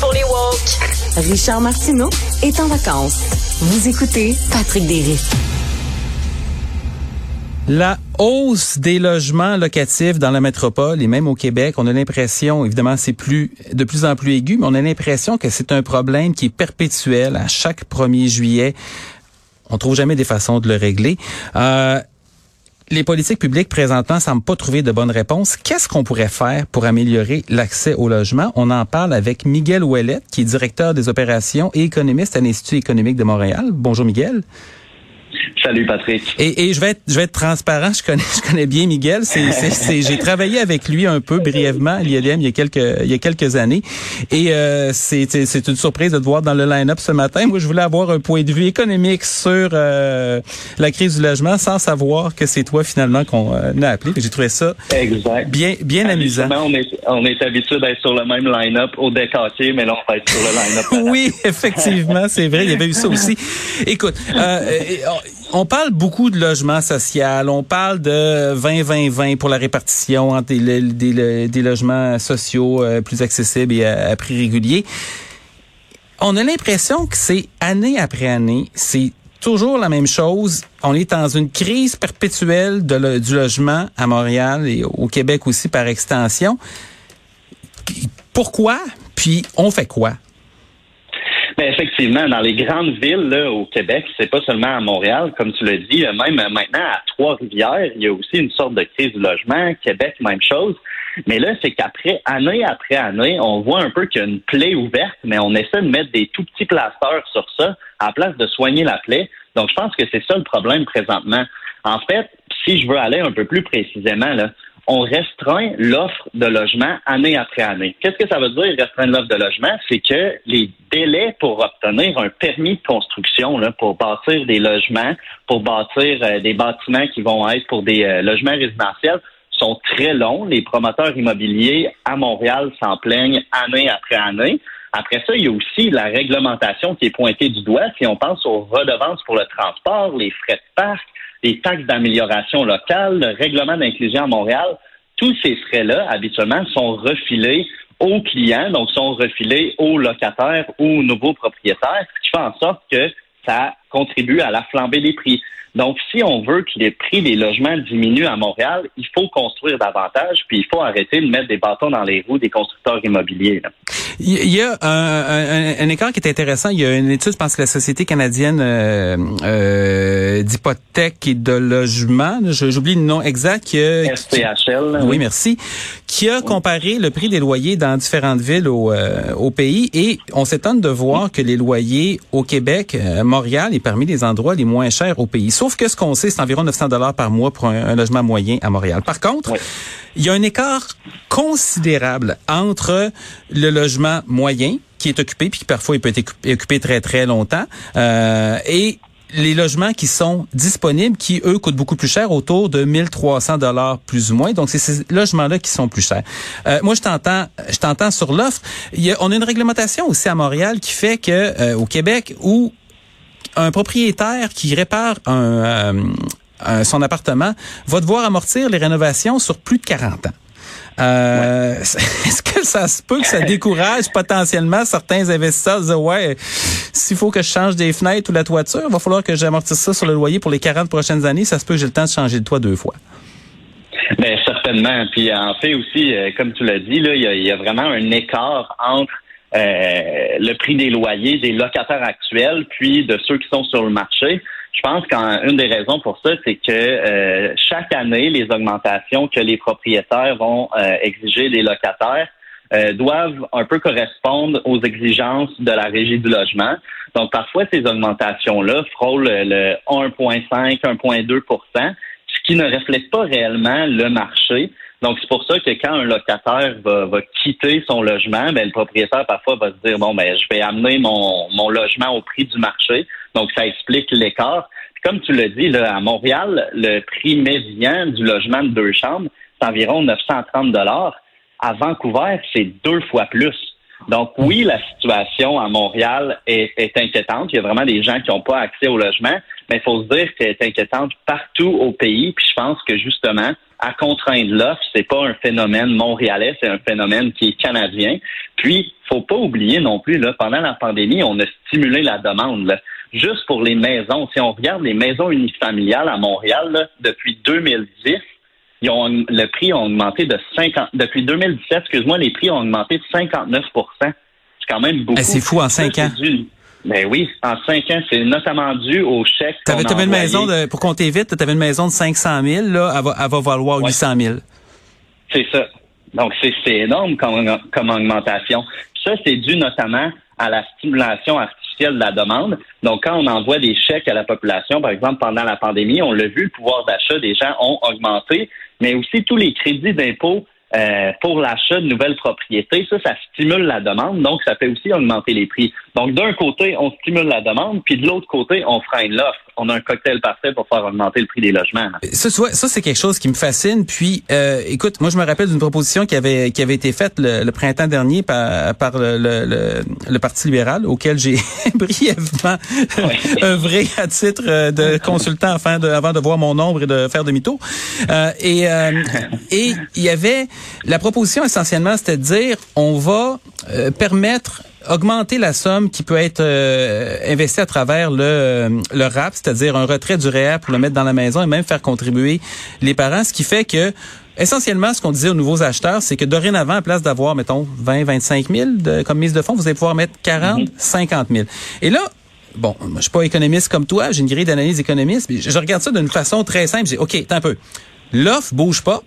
pour les woke. Richard Martineau est en vacances. Vous écoutez Patrick Derry. La hausse des logements locatifs dans la métropole et même au Québec, on a l'impression, évidemment, c'est plus de plus en plus aigu, mais on a l'impression que c'est un problème qui est perpétuel à chaque 1er juillet. On trouve jamais des façons de le régler. Euh, les politiques publiques présentement semblent pas trouver de bonnes réponses. Qu'est-ce qu'on pourrait faire pour améliorer l'accès au logement? On en parle avec Miguel Ouellette, qui est directeur des opérations et économiste à l'Institut économique de Montréal. Bonjour Miguel. Salut Patrick. Et, et, je vais être je vais être transparent. Je connais je connais bien Miguel. C'est c'est j'ai travaillé avec lui un peu brièvement à l'ILM il y a quelques il y a quelques années. Et euh, c'est c'est une surprise de te voir dans le line-up ce matin. Moi, je voulais avoir un point de vue économique sur euh, la crise du logement sans savoir que c'est toi finalement qu'on euh, a appelé. J'ai trouvé ça exact. bien bien amusant. On est on est habitué d'être sur le même line-up au décaché, mais là on va être sur le line-up. oui, effectivement, c'est vrai. Il y avait eu ça aussi. Écoute. On parle beaucoup de logement social, on parle de 20-20-20 pour la répartition entre des, logements sociaux euh, plus accessibles et à, prix régulier. On a l'impression que c'est année après année, c'est toujours la même chose. On est dans une crise perpétuelle du logement à Montréal et au Québec aussi par extension. Pourquoi? Puis on fait quoi? Ben effectivement, dans les grandes villes là, au Québec, c'est pas seulement à Montréal, comme tu l'as dit, euh, même maintenant à Trois-Rivières, il y a aussi une sorte de crise du logement. Québec, même chose. Mais là, c'est qu'après, année après année, on voit un peu qu'il y a une plaie ouverte, mais on essaie de mettre des tout petits plasteurs sur ça à la place de soigner la plaie. Donc, je pense que c'est ça le problème présentement. En fait, si je veux aller un peu plus précisément, là, on restreint l'offre de logement année après année. Qu'est-ce que ça veut dire, restreindre l'offre de logement? C'est que les délais pour obtenir un permis de construction, pour bâtir des logements, pour bâtir euh, des bâtiments qui vont être pour des euh, logements résidentiels, sont très longs. Les promoteurs immobiliers à Montréal s'en plaignent année après année. Après ça, il y a aussi la réglementation qui est pointée du doigt. Si on pense aux redevances pour le transport, les frais de parc, les taxes d'amélioration locale, le règlement d'inclusion à Montréal, tous ces frais-là, habituellement, sont refilés aux clients, donc sont refilés aux locataires ou aux nouveaux propriétaires, ce qui fait en sorte que ça contribue à la flambée des prix. Donc, si on veut que les prix des logements diminuent à Montréal, il faut construire davantage, puis il faut arrêter de mettre des bâtons dans les roues des constructeurs immobiliers. Il y a un, écart qui est intéressant. Il y a une étude, je pense que la Société canadienne euh, euh, d'hypothèque et de logement, j'oublie le nom exact. Qui SPHL. oui, merci. Qui a comparé le prix des loyers dans différentes villes au, euh, au pays et on s'étonne de voir que les loyers au Québec, Montréal est parmi les endroits les moins chers au pays. Sauf que ce qu'on sait, c'est environ 900 dollars par mois pour un, logement moyen à Montréal. Par contre, il y a un écart considérable entre le logement moyen qui est occupé, puis qui parfois il peut être occupé très très longtemps, euh, et les logements qui sont disponibles, qui eux coûtent beaucoup plus cher, autour de 1300 dollars plus ou moins. Donc c'est ces logements-là qui sont plus chers. Euh, moi je t'entends, je t'entends sur l'offre. On a une réglementation aussi à Montréal qui fait que euh, au Québec où un propriétaire qui répare un, son appartement va devoir amortir les rénovations sur plus de 40 ans. Euh, Est-ce que ça se peut que ça décourage potentiellement certains investisseurs de ouais, s'il faut que je change des fenêtres ou la toiture, il va falloir que j'amortisse ça sur le loyer pour les 40 prochaines années. Ça se peut que j'ai le temps de changer de toit deux fois. Bien, certainement. Puis en fait aussi, euh, comme tu l'as dit, là, il y, a vraiment un écart entre euh, le prix des loyers des locataires actuels puis de ceux qui sont sur le marché. Je pense qu'une des raisons pour ça, c'est que euh, chaque année, les augmentations que les propriétaires vont euh, exiger des locataires euh, doivent un peu correspondre aux exigences de la régie du logement. Donc, parfois, ces augmentations-là frôlent le 1,5, 1,2% ce qui ne reflète pas réellement le marché. Donc, c'est pour ça que quand un locataire va, va quitter son logement, ben, le propriétaire parfois va se dire, bon, ben, je vais amener mon, mon logement au prix du marché. Donc, ça explique l'écart. Comme tu l'as dit, là, à Montréal, le prix médian du logement de deux chambres, c'est environ 930 dollars. À Vancouver, c'est deux fois plus. Donc oui, la situation à Montréal est, est, inquiétante. Il y a vraiment des gens qui n'ont pas accès au logement, mais il faut se dire qu'elle est inquiétante partout au pays. Puis je pense que justement, à contraindre l'offre. C'est pas un phénomène montréalais, c'est un phénomène qui est canadien. Puis, faut pas oublier non plus, là, pendant la pandémie, on a stimulé la demande. Juste pour les maisons, si on regarde les maisons unifamiliales à Montréal, depuis 2010, ils ont, le prix a augmenté de 50, depuis 2017, excuse-moi, les prix ont augmenté de 59% C'est quand même beaucoup. C'est fou en cinq ans. Ben oui, en cinq ans, c'est notamment dû au chèque. Tu avais, une maison de, pour compter vite, tu avais une maison de 500 000, là, elle va, elle va valoir 800 000. C'est ça. Donc, c'est énorme comme, comme augmentation. ça, c'est dû notamment à la stimulation artificielle de la demande. Donc, quand on envoie des chèques à la population, par exemple, pendant la pandémie, on l'a vu, le pouvoir d'achat des gens ont augmenté, mais aussi tous les crédits d'impôt euh, pour l'achat de nouvelles propriétés. Ça, ça stimule la demande, donc ça fait aussi augmenter les prix. Donc, d'un côté, on stimule la demande, puis de l'autre côté, on freine l'offre. On a un cocktail parfait pour faire augmenter le prix des logements. Ça, ça c'est quelque chose qui me fascine. Puis, euh, écoute, moi, je me rappelle d'une proposition qui avait qui avait été faite le, printemps dernier par, par le, le, le, Parti libéral, auquel j'ai brièvement œuvré à titre euh, de consultant afin de, avant de voir mon nombre et de faire demi-tour. Euh, et euh, et il y avait la proposition essentiellement, c'était de dire on va euh, permettre augmenter la somme qui peut être euh, investie à travers le, euh, le RAP, c'est-à-dire un retrait du REA pour le mettre dans la maison et même faire contribuer les parents, ce qui fait que essentiellement, ce qu'on disait aux nouveaux acheteurs, c'est que dorénavant, à place d'avoir, mettons, 20, 25 000 de, comme mise de fonds, vous allez pouvoir mettre 40, 50 000. Et là, bon, je suis pas économiste comme toi, j'ai une grille d'analyse économiste, mais je regarde ça d'une façon très simple. J'ai, OK, un peu. L'offre bouge pas.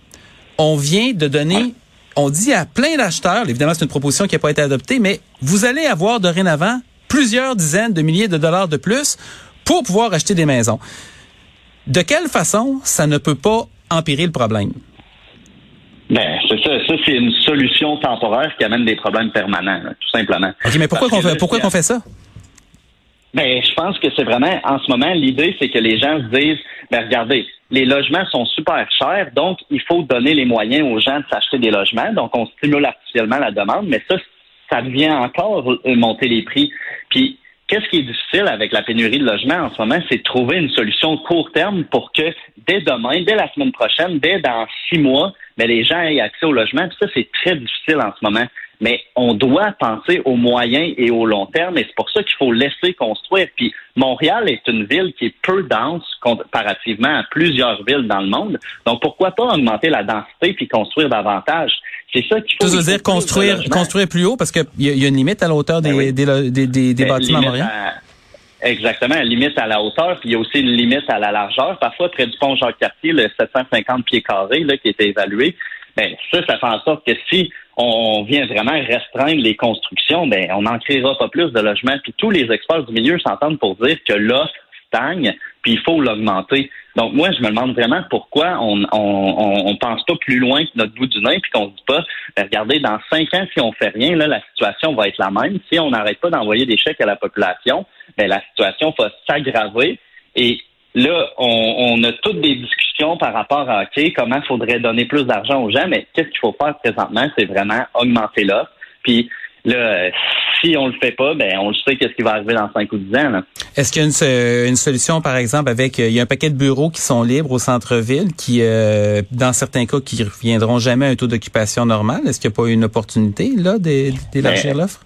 On vient de donner on dit à plein d'acheteurs, évidemment c'est une proposition qui n'a pas été adoptée, mais vous allez avoir dorénavant plusieurs dizaines de milliers de dollars de plus pour pouvoir acheter des maisons. De quelle façon ça ne peut pas empirer le problème? Ben, c'est ça. Ça, c'est une solution temporaire qui amène des problèmes permanents, tout simplement. OK, mais pourquoi qu'on fait, pourquoi qu'on fait ça? Ben, je pense que c'est vraiment, en ce moment, l'idée, c'est que les gens se disent, ben, regardez, les logements sont super chers, donc il faut donner les moyens aux gens de s'acheter des logements. Donc, on stimule artificiellement la demande, mais ça, ça vient encore monter les prix. Puis, qu'est-ce qui est difficile avec la pénurie de logements en ce moment, c'est de trouver une solution court terme pour que dès demain, dès la semaine prochaine, dès dans six mois, mais les gens aient accès au logement. Puis ça, c'est très difficile en ce moment mais on doit penser au moyen et au long terme, et c'est pour ça qu'il faut laisser construire. Puis Montréal est une ville qui est peu dense comparativement à plusieurs villes dans le monde. Donc pourquoi pas augmenter la densité puis construire davantage? C'est ça qu'il faut. Tu veux dire construire, construire plus haut parce qu'il y, y, a une limite à la hauteur des, ben des, des, des, ben, bâtiments à Montréal? Exactement, une limite à la hauteur, puis il y a aussi une limite à la largeur. Parfois, près du pont Jacques-Cartier, le 750 pieds carrés là, qui était évalué, ben ça, ça fait en sorte que si on vient vraiment restreindre les constructions, ben on n'en créera pas plus de logements. Puis tous les experts du milieu s'entendent pour dire que l'offre stagne, puis il faut l'augmenter. Donc moi, je me demande vraiment pourquoi on on, pense pas plus loin que notre bout du nez, puis qu'on se dit pas, ben, regardez, dans cinq ans, si on fait rien, là, la situation va être la même. Si on n'arrête pas d'envoyer des chèques à la population, ben, la situation va s'aggraver. Et là, on, a toutes des discussions par rapport à OK, comment il faudrait donner plus d'argent aux gens, mais qu'est-ce qu'il faut faire présentement, c'est vraiment augmenter l'offre. Puis là, si on le fait pas, ben on le sait qu'est-ce qui va arriver dans 5 ou 10 ans. Est-ce qu'il y a une, solution, par exemple, avec euh, il y a un paquet de bureaux qui sont libres au centre-ville, qui, euh, dans certains cas, qui reviendront jamais à un taux d'occupation normal? Est-ce qu'il n'y a pas une opportunité là d'élargir ben, l'offre?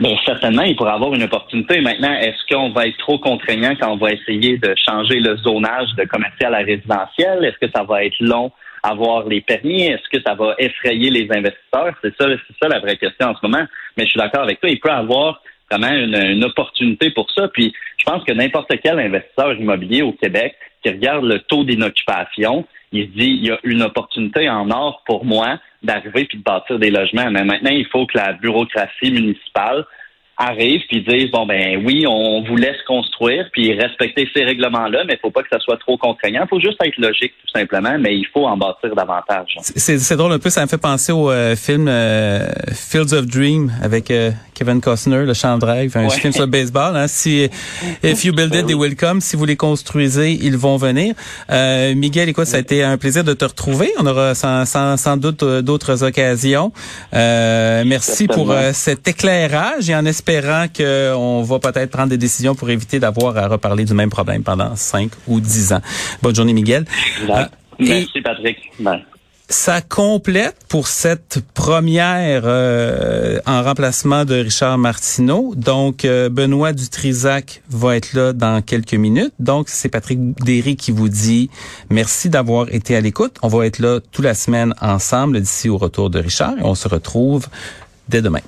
Bien, certainement, il pourrait avoir une opportunité. Maintenant, est-ce qu'on va être trop contraignant quand on va essayer de changer le zonage de commercial à résidentiel? Est-ce que ça va être long à voir les permis? Est-ce que ça va effrayer les investisseurs? C'est ça, c'est ça la vraie question en ce moment. Mais je suis d'accord avec toi, il peut avoir vraiment une, une opportunité pour ça. Puis je pense que n'importe quel investisseur immobilier au Québec qui regarde le taux d'inoccupation, il se dit il y a une opportunité en or pour moi d'arriver puis de bâtir des logements. Mais maintenant, il faut que la bureaucratie municipale arrive puis dise bon ben oui on vous laisse construire puis respecter ces règlements là mais il faut pas que ça soit trop contraignant. Il faut juste être logique tout simplement mais il faut en bâtir davantage. C'est drôle un peu ça me fait penser au euh, film euh, Fields of Dream avec euh, Kevin Costner le champ de rêve. Un film sur le baseball hein. si if you build it they will come. Si vous les construisez ils vont venir. Miguel écoute ça a été un plaisir de te retrouver. On aura sans, sans, sans doute d'autres occasions. Merci pour cet éclairage. Et en espérant espérant qu'on va peut-être prendre des décisions pour éviter d'avoir à reparler du même problème pendant 5 ou 10 ans. Bonne journée, Miguel. Euh, Merci, Patrick. Ça complète pour cette première euh, en remplacement de Richard Martineau. Donc, euh, Benoît Dutrisac va être là dans quelques minutes. Donc, c'est Patrick Derry qui vous dit merci d'avoir été à l'écoute. On va être là toute la semaine ensemble d'ici au retour de Richard et on se retrouve dès demain.